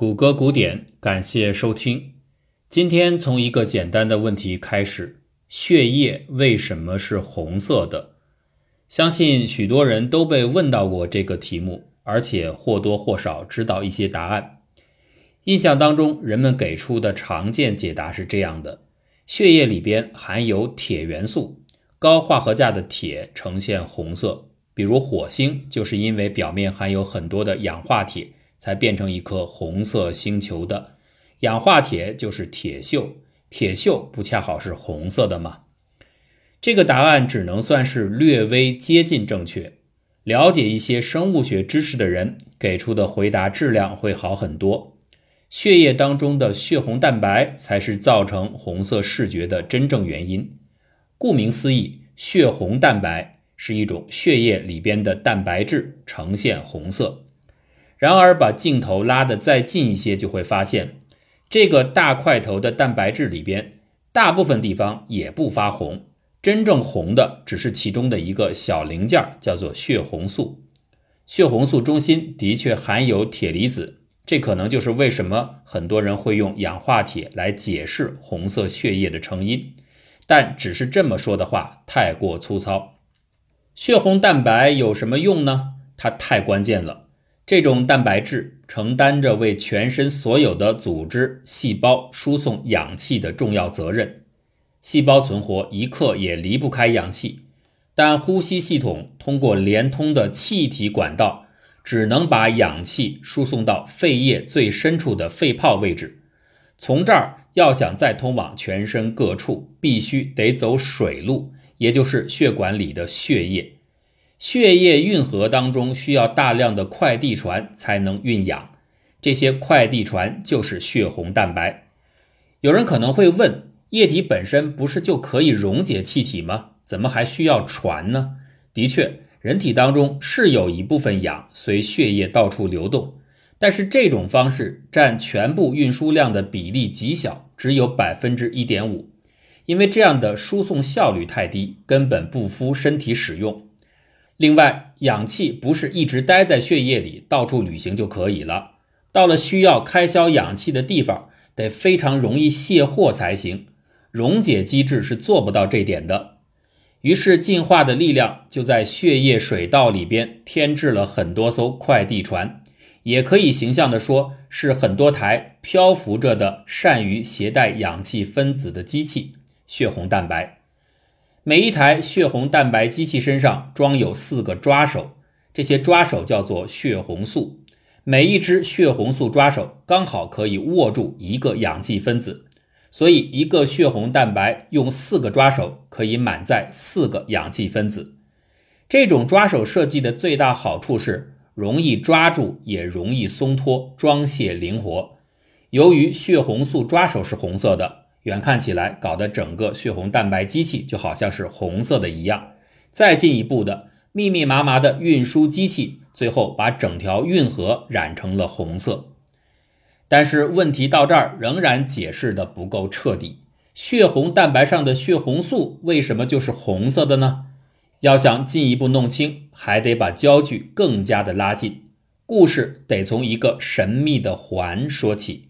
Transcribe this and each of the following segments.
谷歌古典，感谢收听。今天从一个简单的问题开始：血液为什么是红色的？相信许多人都被问到过这个题目，而且或多或少知道一些答案。印象当中，人们给出的常见解答是这样的：血液里边含有铁元素，高化合价的铁呈现红色。比如火星，就是因为表面含有很多的氧化铁，才变成一颗红色星球的。氧化铁就是铁锈，铁锈不恰好是红色的吗？这个答案只能算是略微接近正确。了解一些生物学知识的人给出的回答质量会好很多。血液当中的血红蛋白才是造成红色视觉的真正原因。顾名思义，血红蛋白。是一种血液里边的蛋白质呈现红色，然而把镜头拉得再近一些，就会发现这个大块头的蛋白质里边，大部分地方也不发红，真正红的只是其中的一个小零件，叫做血红素。血红素中心的确含有铁离子，这可能就是为什么很多人会用氧化铁来解释红色血液的成因，但只是这么说的话，太过粗糙。血红蛋白有什么用呢？它太关键了。这种蛋白质承担着为全身所有的组织、细胞输送氧气的重要责任。细胞存活一刻也离不开氧气，但呼吸系统通过连通的气体管道，只能把氧气输送到肺叶最深处的肺泡位置。从这儿要想再通往全身各处，必须得走水路。也就是血管里的血液，血液运河当中需要大量的快递船才能运氧，这些快递船就是血红蛋白。有人可能会问，液体本身不是就可以溶解气体吗？怎么还需要船呢？的确，人体当中是有一部分氧随血液到处流动，但是这种方式占全部运输量的比例极小，只有百分之一点五。因为这样的输送效率太低，根本不敷身体使用。另外，氧气不是一直待在血液里到处旅行就可以了，到了需要开销氧气的地方，得非常容易卸货才行。溶解机制是做不到这点的。于是，进化的力量就在血液水道里边添置了很多艘快递船，也可以形象地说，是很多台漂浮着的善于携带氧气分子的机器。血红蛋白，每一台血红蛋白机器身上装有四个抓手，这些抓手叫做血红素。每一只血红素抓手刚好可以握住一个氧气分子，所以一个血红蛋白用四个抓手可以满载四个氧气分子。这种抓手设计的最大好处是容易抓住，也容易松脱，装卸灵活。由于血红素抓手是红色的。远看起来，搞得整个血红蛋白机器就好像是红色的一样。再进一步的，密密麻麻的运输机器，最后把整条运河染成了红色。但是问题到这儿仍然解释的不够彻底。血红蛋白上的血红素为什么就是红色的呢？要想进一步弄清，还得把焦距更加的拉近。故事得从一个神秘的环说起。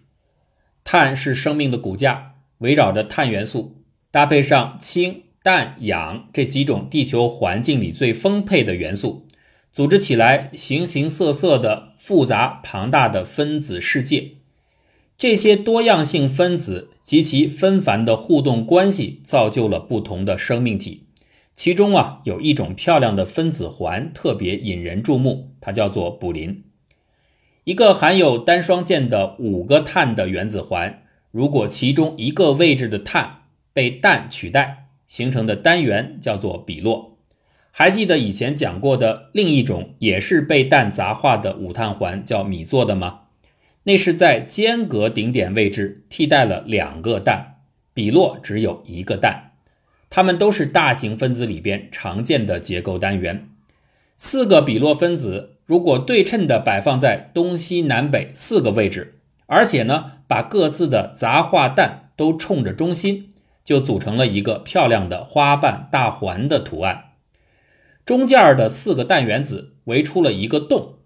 碳是生命的骨架。围绕着碳元素，搭配上氢、氮、氧这几种地球环境里最丰沛的元素，组织起来形形色色的复杂庞大的分子世界。这些多样性分子及其纷繁的互动关系，造就了不同的生命体。其中啊，有一种漂亮的分子环特别引人注目，它叫做卟啉。一个含有单双键的五个碳的原子环。如果其中一个位置的碳被氮取代，形成的单元叫做比洛。还记得以前讲过的另一种也是被氮杂化的五碳环叫米唑的吗？那是在间隔顶点位置替代了两个氮，比洛只有一个氮。它们都是大型分子里边常见的结构单元。四个比洛分子如果对称的摆放在东西南北四个位置。而且呢，把各自的杂化氮都冲着中心，就组成了一个漂亮的花瓣大环的图案。中间的四个氮原子围出了一个洞，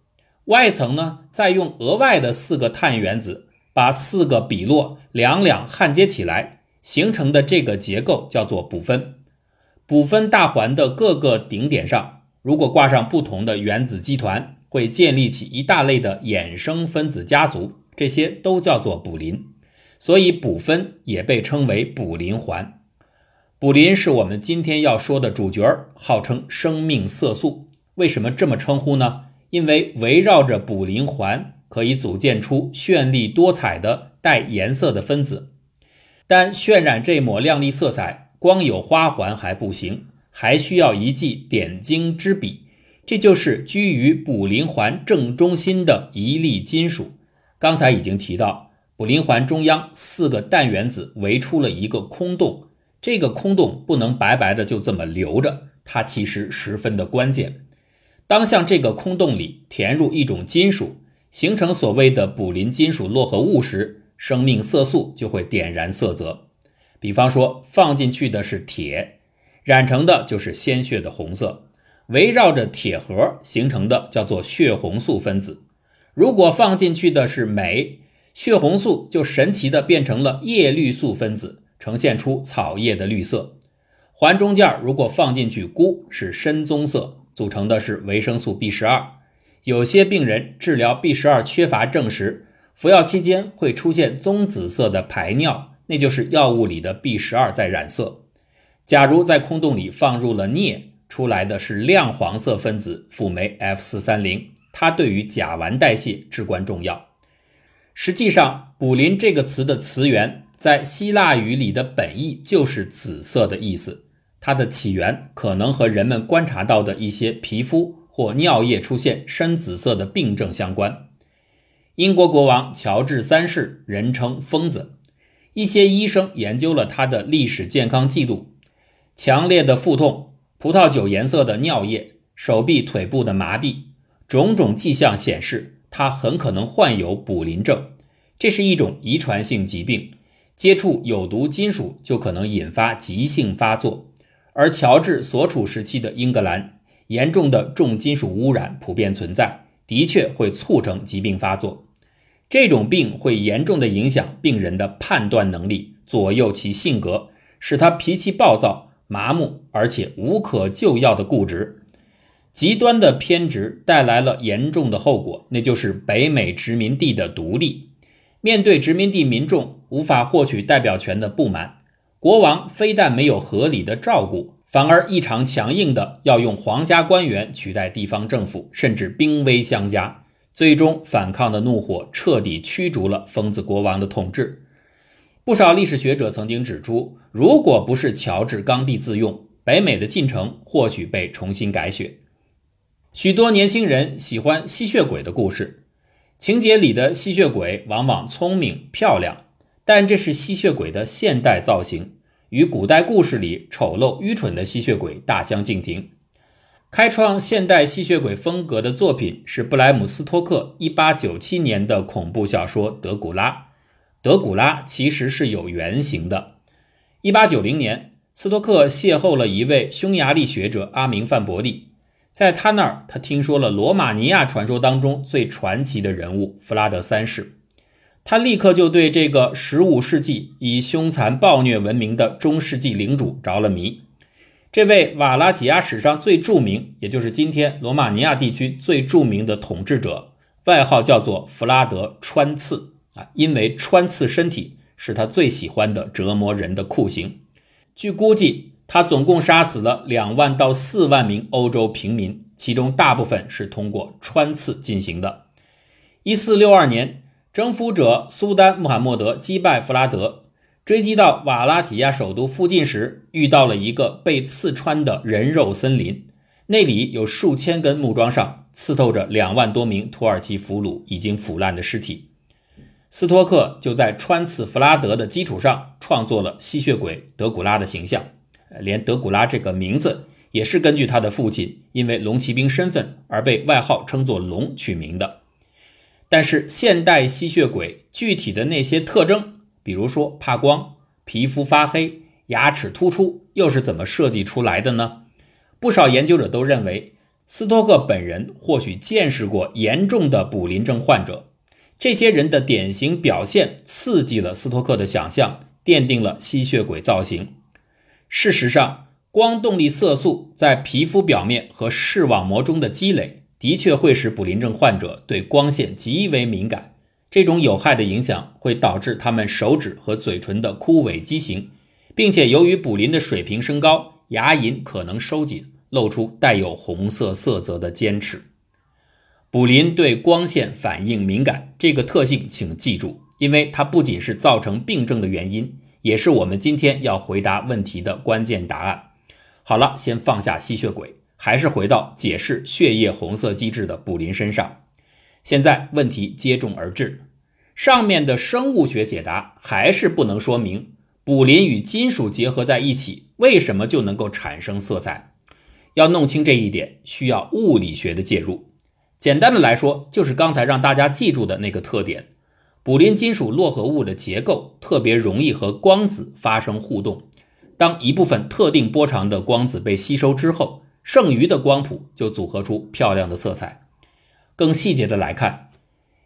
外层呢再用额外的四个碳原子把四个比洛两两焊接起来，形成的这个结构叫做补分。补分大环的各个顶点上，如果挂上不同的原子基团，会建立起一大类的衍生分子家族，这些都叫做补林。所以补分也被称为补林环。补林是我们今天要说的主角，号称生命色素。为什么这么称呼呢？因为围绕着补林环可以组建出绚丽多彩的带颜色的分子。但渲染这抹亮丽色彩，光有花环还不行，还需要一记点睛之笔。这就是居于补林环正中心的一粒金属。刚才已经提到，卟啉环中央四个氮原子围出了一个空洞。这个空洞不能白白的就这么留着，它其实十分的关键。当向这个空洞里填入一种金属，形成所谓的卟啉金属络合物时，生命色素就会点燃色泽。比方说，放进去的是铁，染成的就是鲜血的红色；围绕着铁核形成的叫做血红素分子。如果放进去的是镁，血红素就神奇的变成了叶绿素分子。呈现出草叶的绿色，环中间如果放进去钴，是深棕色，组成的是维生素 B 十二。有些病人治疗 B 十二缺乏症时，服药期间会出现棕紫色的排尿，那就是药物里的 B 十二在染色。假如在空洞里放入了镍，出来的是亮黄色分子辅酶 F 四三零，它对于甲烷代谢至关重要。实际上，补林这个词的词源。在希腊语里的本意就是紫色的意思，它的起源可能和人们观察到的一些皮肤或尿液出现深紫色的病症相关。英国国王乔治三世人称疯子，一些医生研究了他的历史健康记录：强烈的腹痛、葡萄酒颜色的尿液、手臂腿部的麻痹，种种迹象显示他很可能患有卟啉症，这是一种遗传性疾病。接触有毒金属就可能引发急性发作，而乔治所处时期的英格兰严重的重金属污染普遍存在，的确会促成疾病发作。这种病会严重的影响病人的判断能力，左右其性格，使他脾气暴躁、麻木，而且无可救药的固执。极端的偏执带来了严重的后果，那就是北美殖民地的独立。面对殖民地民众无法获取代表权的不满，国王非但没有合理的照顾，反而异常强硬的要用皇家官员取代地方政府，甚至兵威相加。最终，反抗的怒火彻底驱逐了疯子国王的统治。不少历史学者曾经指出，如果不是乔治刚愎自用，北美的进程或许被重新改写。许多年轻人喜欢吸血鬼的故事。情节里的吸血鬼往往聪明漂亮，但这是吸血鬼的现代造型，与古代故事里丑陋愚蠢的吸血鬼大相径庭。开创现代吸血鬼风格的作品是布莱姆斯托克1897年的恐怖小说《德古拉》。德古拉其实是有原型的。1890年，斯托克邂逅了一位匈牙利学者阿明·范伯利。在他那儿，他听说了罗马尼亚传说当中最传奇的人物弗拉德三世，他立刻就对这个15世纪以凶残暴虐闻名的中世纪领主着了迷。这位瓦拉几亚史上最著名，也就是今天罗马尼亚地区最著名的统治者，外号叫做弗拉德穿刺啊，因为穿刺身体是他最喜欢的折磨人的酷刑。据估计。他总共杀死了两万到四万名欧洲平民，其中大部分是通过穿刺进行的。一四六二年，征服者苏丹穆罕默德击败弗拉德，追击到瓦拉几亚首都附近时，遇到了一个被刺穿的人肉森林，那里有数千根木桩上刺透着两万多名土耳其俘虏已经腐烂的尸体。斯托克就在穿刺弗拉德的基础上，创作了吸血鬼德古拉的形象。连德古拉这个名字也是根据他的父亲因为龙骑兵身份而被外号称作“龙”取名的。但是现代吸血鬼具体的那些特征，比如说怕光、皮肤发黑、牙齿突出，又是怎么设计出来的呢？不少研究者都认为，斯托克本人或许见识过严重的卟啉症患者，这些人的典型表现刺激了斯托克的想象，奠定了吸血鬼造型。事实上，光动力色素在皮肤表面和视网膜中的积累，的确会使卟啉症患者对光线极为敏感。这种有害的影响会导致他们手指和嘴唇的枯萎畸形，并且由于卟啉的水平升高，牙龈可能收紧，露出带有红色色泽的尖齿。卟啉对光线反应敏感这个特性，请记住，因为它不仅是造成病症的原因，也是我们今天要回答问题的关键答案。好了，先放下吸血鬼，还是回到解释血液红色机制的卟啉身上。现在问题接踵而至，上面的生物学解答还是不能说明卟啉与金属结合在一起为什么就能够产生色彩。要弄清这一点，需要物理学的介入。简单的来说，就是刚才让大家记住的那个特点：卟啉金属络合物的结构特别容易和光子发生互动。当一部分特定波长的光子被吸收之后，剩余的光谱就组合出漂亮的色彩。更细节的来看，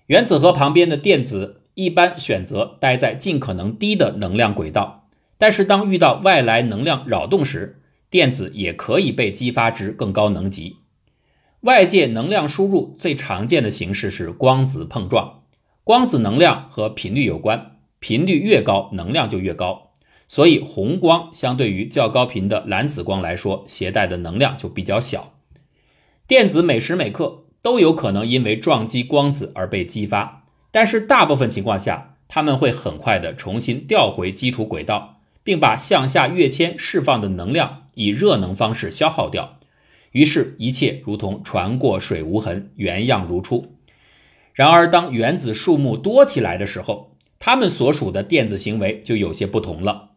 原子核旁边的电子一般选择待在尽可能低的能量轨道，但是当遇到外来能量扰动时，电子也可以被激发至更高能级。外界能量输入最常见的形式是光子碰撞，光子能量和频率有关，频率越高，能量就越高。所以，红光相对于较高频的蓝紫光来说，携带的能量就比较小。电子每时每刻都有可能因为撞击光子而被激发，但是大部分情况下，它们会很快的重新调回基础轨道，并把向下跃迁释放的能量以热能方式消耗掉。于是，一切如同船过水无痕，原样如初。然而，当原子数目多起来的时候，它们所属的电子行为就有些不同了。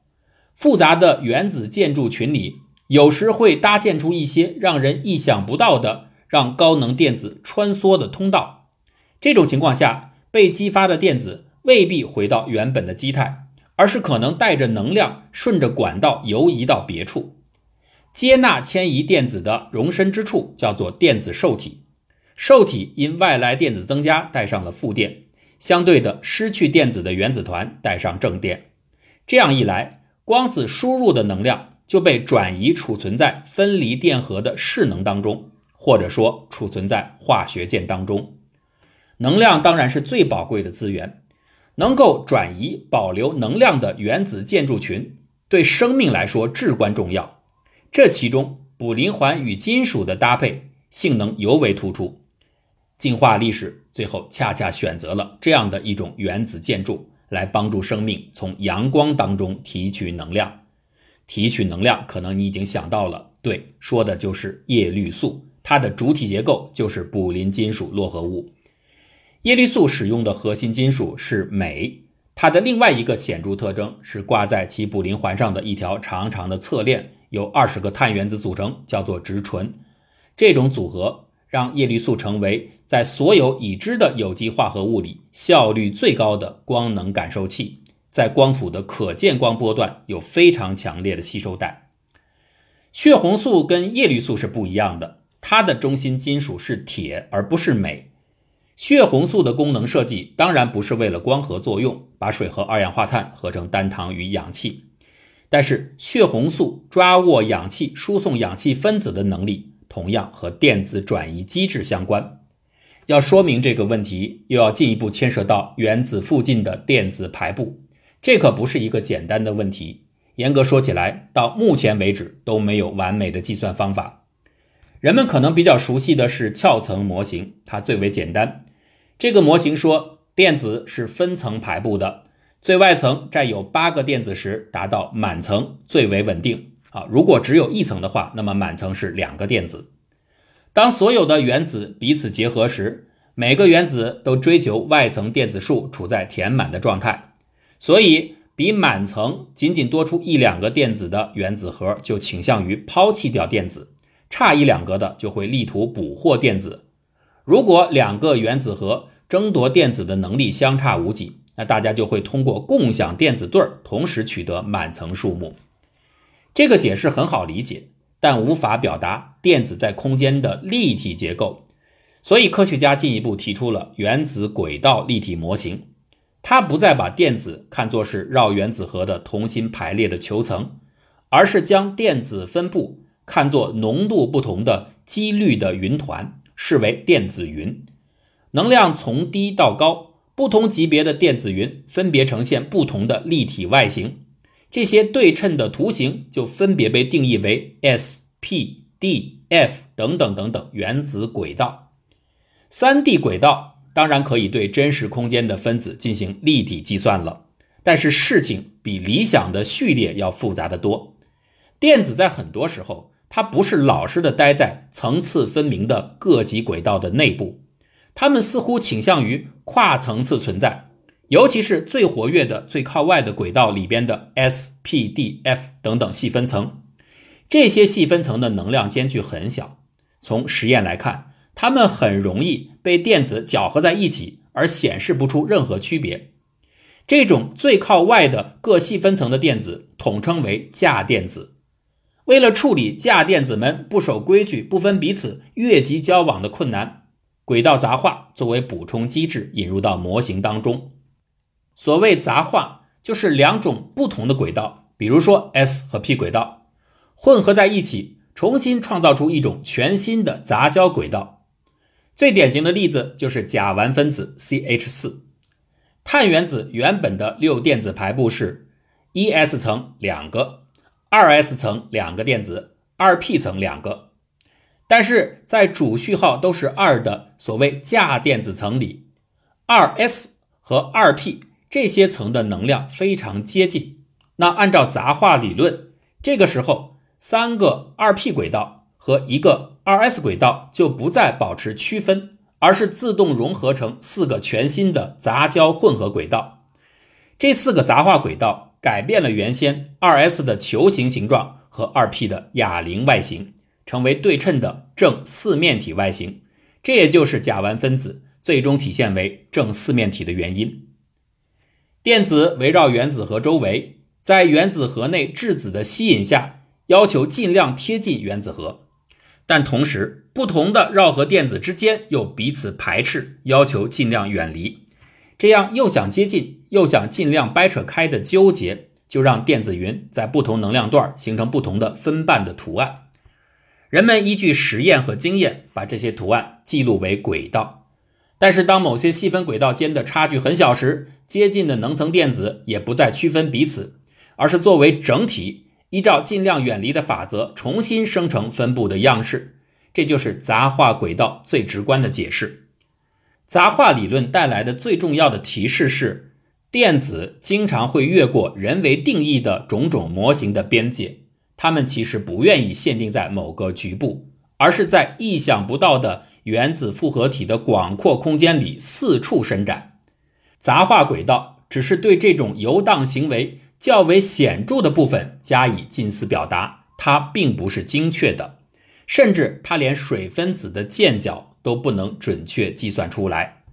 复杂的原子建筑群里，有时会搭建出一些让人意想不到的让高能电子穿梭的通道。这种情况下，被激发的电子未必回到原本的基态，而是可能带着能量顺着管道游移到别处。接纳迁移电子的容身之处叫做电子受体。受体因外来电子增加带上了负电，相对的失去电子的原子团带上正电。这样一来。光子输入的能量就被转移储存在分离电荷的势能当中，或者说储存在化学键当中。能量当然是最宝贵的资源，能够转移保留能量的原子建筑群对生命来说至关重要。这其中，卟啉环与金属的搭配性能尤为突出。进化历史最后恰恰选择了这样的一种原子建筑。来帮助生命从阳光当中提取能量，提取能量，可能你已经想到了，对，说的就是叶绿素，它的主体结构就是卟啉金属络合物。叶绿素使用的核心金属是镁，它的另外一个显著特征是挂在其卟啉环上的一条长长的侧链，由二十个碳原子组成，叫做直醇。这种组合。让叶绿素成为在所有已知的有机化合物里效率最高的光能感受器，在光谱的可见光波段有非常强烈的吸收带。血红素跟叶绿素是不一样的，它的中心金属是铁而不是镁。血红素的功能设计当然不是为了光合作用，把水和二氧化碳合成单糖与氧气，但是血红素抓握氧气、输送氧气分子的能力。同样和电子转移机制相关。要说明这个问题，又要进一步牵涉到原子附近的电子排布，这可不是一个简单的问题。严格说起来，到目前为止都没有完美的计算方法。人们可能比较熟悉的是壳层模型，它最为简单。这个模型说，电子是分层排布的，最外层占有八个电子时，达到满层最为稳定。啊，如果只有一层的话，那么满层是两个电子。当所有的原子彼此结合时，每个原子都追求外层电子数处在填满的状态，所以比满层仅仅多出一两个电子的原子核就倾向于抛弃掉电子，差一两个的就会力图捕获电子。如果两个原子核争夺电子的能力相差无几，那大家就会通过共享电子对儿同时取得满层数目。这个解释很好理解，但无法表达电子在空间的立体结构。所以，科学家进一步提出了原子轨道立体模型。它不再把电子看作是绕原子核的同心排列的球层，而是将电子分布看作浓度不同的几率的云团，视为电子云。能量从低到高，不同级别的电子云分别呈现不同的立体外形。这些对称的图形就分别被定义为 s、p、d、f 等等等等原子轨道。三 D 轨道当然可以对真实空间的分子进行立体计算了，但是事情比理想的序列要复杂的多。电子在很多时候，它不是老实的待在层次分明的各级轨道的内部，它们似乎倾向于跨层次存在。尤其是最活跃的、最靠外的轨道里边的 s、p、d、f 等等细分层，这些细分层的能量间距很小。从实验来看，它们很容易被电子搅和在一起，而显示不出任何区别。这种最靠外的各细分层的电子统称为价电子。为了处理价电子们不守规矩、不分彼此、越级交往的困难，轨道杂化作为补充机制引入到模型当中。所谓杂化，就是两种不同的轨道，比如说 s 和 p 轨道，混合在一起，重新创造出一种全新的杂交轨道。最典型的例子就是甲烷分子 CH4。碳原子原本的六电子排布是：一 s 层两个，二 s 层两个电子，二 p 层两个。但是在主序号都是二的所谓价电子层里，二 s 和二 p。这些层的能量非常接近，那按照杂化理论，这个时候三个二 p 轨道和一个二 s 轨道就不再保持区分，而是自动融合成四个全新的杂交混合轨道。这四个杂化轨道改变了原先二 s 的球形形状和二 p 的哑铃外形，成为对称的正四面体外形。这也就是甲烷分子最终体现为正四面体的原因。电子围绕原子核周围，在原子核内质子的吸引下，要求尽量贴近原子核，但同时不同的绕核电子之间又彼此排斥，要求尽量远离。这样又想接近又想尽量掰扯开的纠结，就让电子云在不同能量段形成不同的分瓣的图案。人们依据实验和经验，把这些图案记录为轨道。但是，当某些细分轨道间的差距很小时，接近的能层电子也不再区分彼此，而是作为整体，依照尽量远离的法则重新生成分布的样式。这就是杂化轨道最直观的解释。杂化理论带来的最重要的提示是，电子经常会越过人为定义的种种模型的边界，它们其实不愿意限定在某个局部，而是在意想不到的。原子复合体的广阔空间里四处伸展，杂化轨道只是对这种游荡行为较为显著的部分加以近似表达，它并不是精确的，甚至它连水分子的键角都不能准确计算出来。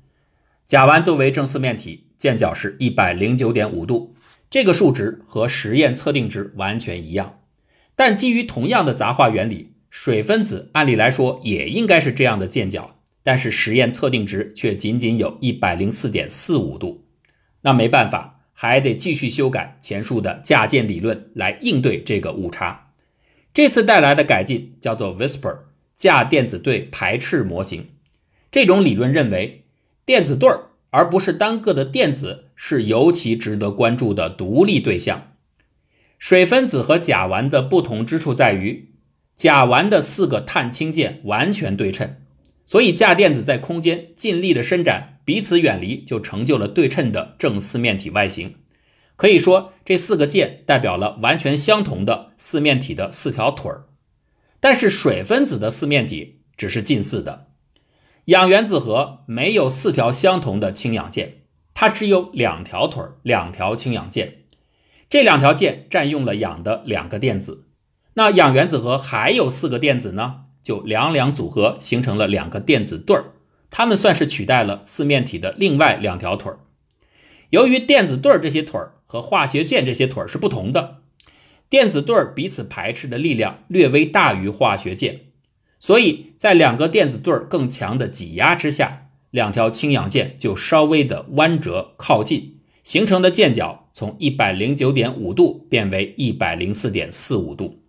甲烷作为正四面体，键角是一百零九点五度，这个数值和实验测定值完全一样，但基于同样的杂化原理。水分子按理来说也应该是这样的键角，但是实验测定值却仅仅有一百零四点四五度。那没办法，还得继续修改前述的价键理论来应对这个误差。这次带来的改进叫做 Whisper 价电子对排斥模型。这种理论认为，电子对儿而不是单个的电子是尤其值得关注的独立对象。水分子和甲烷的不同之处在于。甲烷的四个碳氢键完全对称，所以价电子在空间尽力的伸展，彼此远离，就成就了对称的正四面体外形。可以说，这四个键代表了完全相同的四面体的四条腿儿。但是水分子的四面体只是近似的，氧原子核没有四条相同的氢氧键，它只有两条腿儿，两条氢氧键。这两条键占用了氧的两个电子。那氧原子核还有四个电子呢，就两两组合形成了两个电子对儿，它们算是取代了四面体的另外两条腿儿。由于电子对儿这些腿儿和化学键这些腿儿是不同的，电子对儿彼此排斥的力量略微大于化学键，所以在两个电子对儿更强的挤压之下，两条氢氧键就稍微的弯折靠近，形成的键角从一百零九点五度变为一百零四点四五度。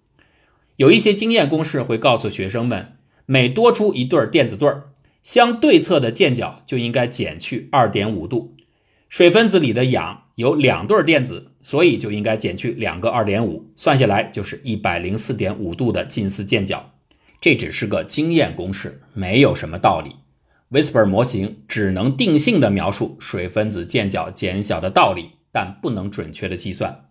有一些经验公式会告诉学生们，每多出一对电子对儿，相对侧的键角就应该减去二点五度。水分子里的氧有两对电子。所以就应该减去两个二点五，算下来就是一百零四点五度的近似键角。这只是个经验公式，没有什么道理。Whisper 模型只能定性的描述水分子键角减小的道理，但不能准确的计算。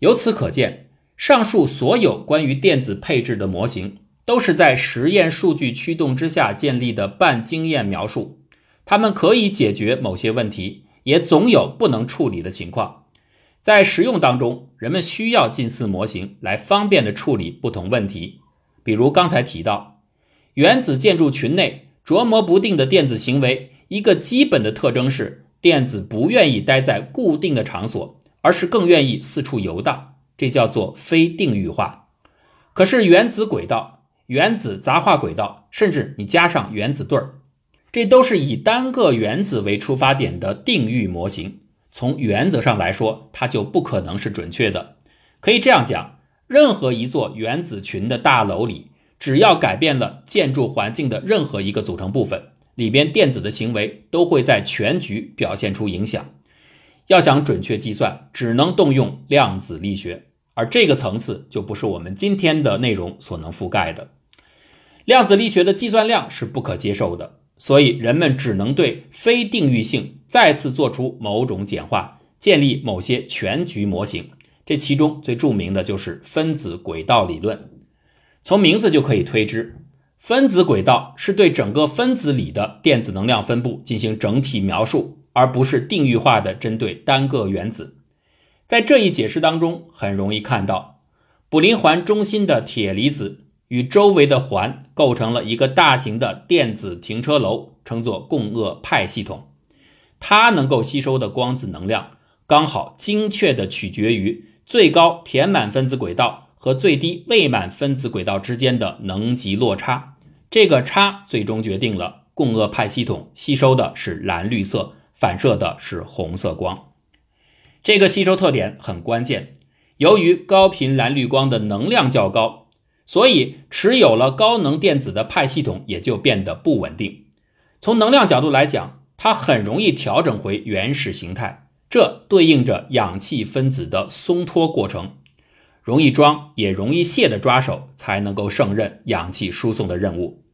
由此可见，上述所有关于电子配置的模型，都是在实验数据驱动之下建立的半经验描述。它们可以解决某些问题，也总有不能处理的情况。在实用当中，人们需要近似模型来方便的处理不同问题。比如刚才提到，原子建筑群内琢磨不定的电子行为，一个基本的特征是电子不愿意待在固定的场所，而是更愿意四处游荡，这叫做非定域化。可是原子轨道、原子杂化轨道，甚至你加上原子对儿，这都是以单个原子为出发点的定域模型。从原则上来说，它就不可能是准确的。可以这样讲，任何一座原子群的大楼里，只要改变了建筑环境的任何一个组成部分，里边电子的行为都会在全局表现出影响。要想准确计算，只能动用量子力学，而这个层次就不是我们今天的内容所能覆盖的。量子力学的计算量是不可接受的。所以，人们只能对非定域性再次做出某种简化，建立某些全局模型。这其中最著名的就是分子轨道理论。从名字就可以推知，分子轨道是对整个分子里的电子能量分布进行整体描述，而不是定域化的针对单个原子。在这一解释当中，很容易看到，补林环中心的铁离子。与周围的环构成了一个大型的电子停车楼，称作共轭派系统。它能够吸收的光子能量，刚好精确地取决于最高填满分子轨道和最低未满分子轨道之间的能级落差。这个差最终决定了共轭派系统吸收的是蓝绿色，反射的是红色光。这个吸收特点很关键。由于高频蓝绿光的能量较高。所以，持有了高能电子的派系统也就变得不稳定。从能量角度来讲，它很容易调整回原始形态，这对应着氧气分子的松脱过程。容易装也容易卸的抓手才能够胜任氧气输送的任务。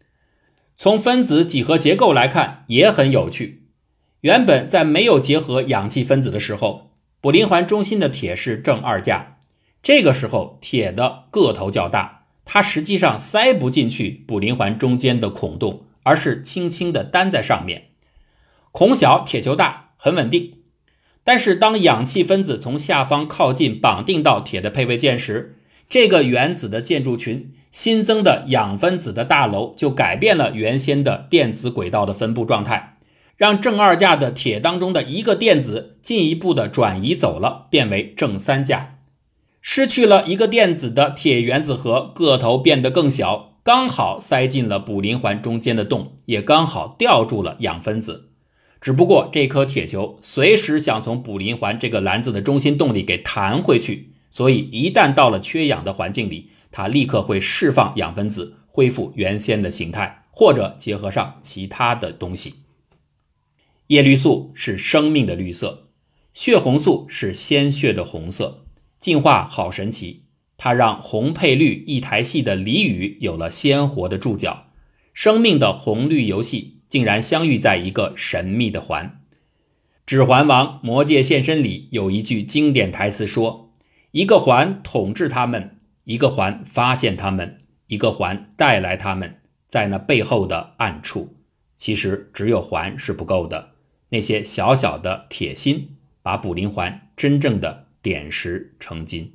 从分子几何结构来看也很有趣。原本在没有结合氧气分子的时候，补林环中心的铁是正二价，这个时候铁的个头较大。它实际上塞不进去补林环中间的孔洞，而是轻轻地担在上面。孔小铁球大，很稳定。但是当氧气分子从下方靠近绑定到铁的配位键时，这个原子的建筑群新增的氧分子的大楼就改变了原先的电子轨道的分布状态，让正二价的铁当中的一个电子进一步的转移走了，变为正三价。失去了一个电子的铁原子核个头变得更小，刚好塞进了补林环中间的洞，也刚好吊住了氧分子。只不过这颗铁球随时想从补林环这个篮子的中心洞里给弹回去，所以一旦到了缺氧的环境里，它立刻会释放氧分子，恢复原先的形态，或者结合上其他的东西。叶绿素是生命的绿色，血红素是鲜血的红色。进化好神奇，它让红配绿一台戏的俚语有了鲜活的注脚。生命的红绿游戏竟然相遇在一个神秘的环。《指环王：魔界现身》里有一句经典台词说：“一个环统治他们，一个环发现他们，一个环带来他们。”在那背后的暗处，其实只有环是不够的。那些小小的铁心，把补林环真正的。点石成金。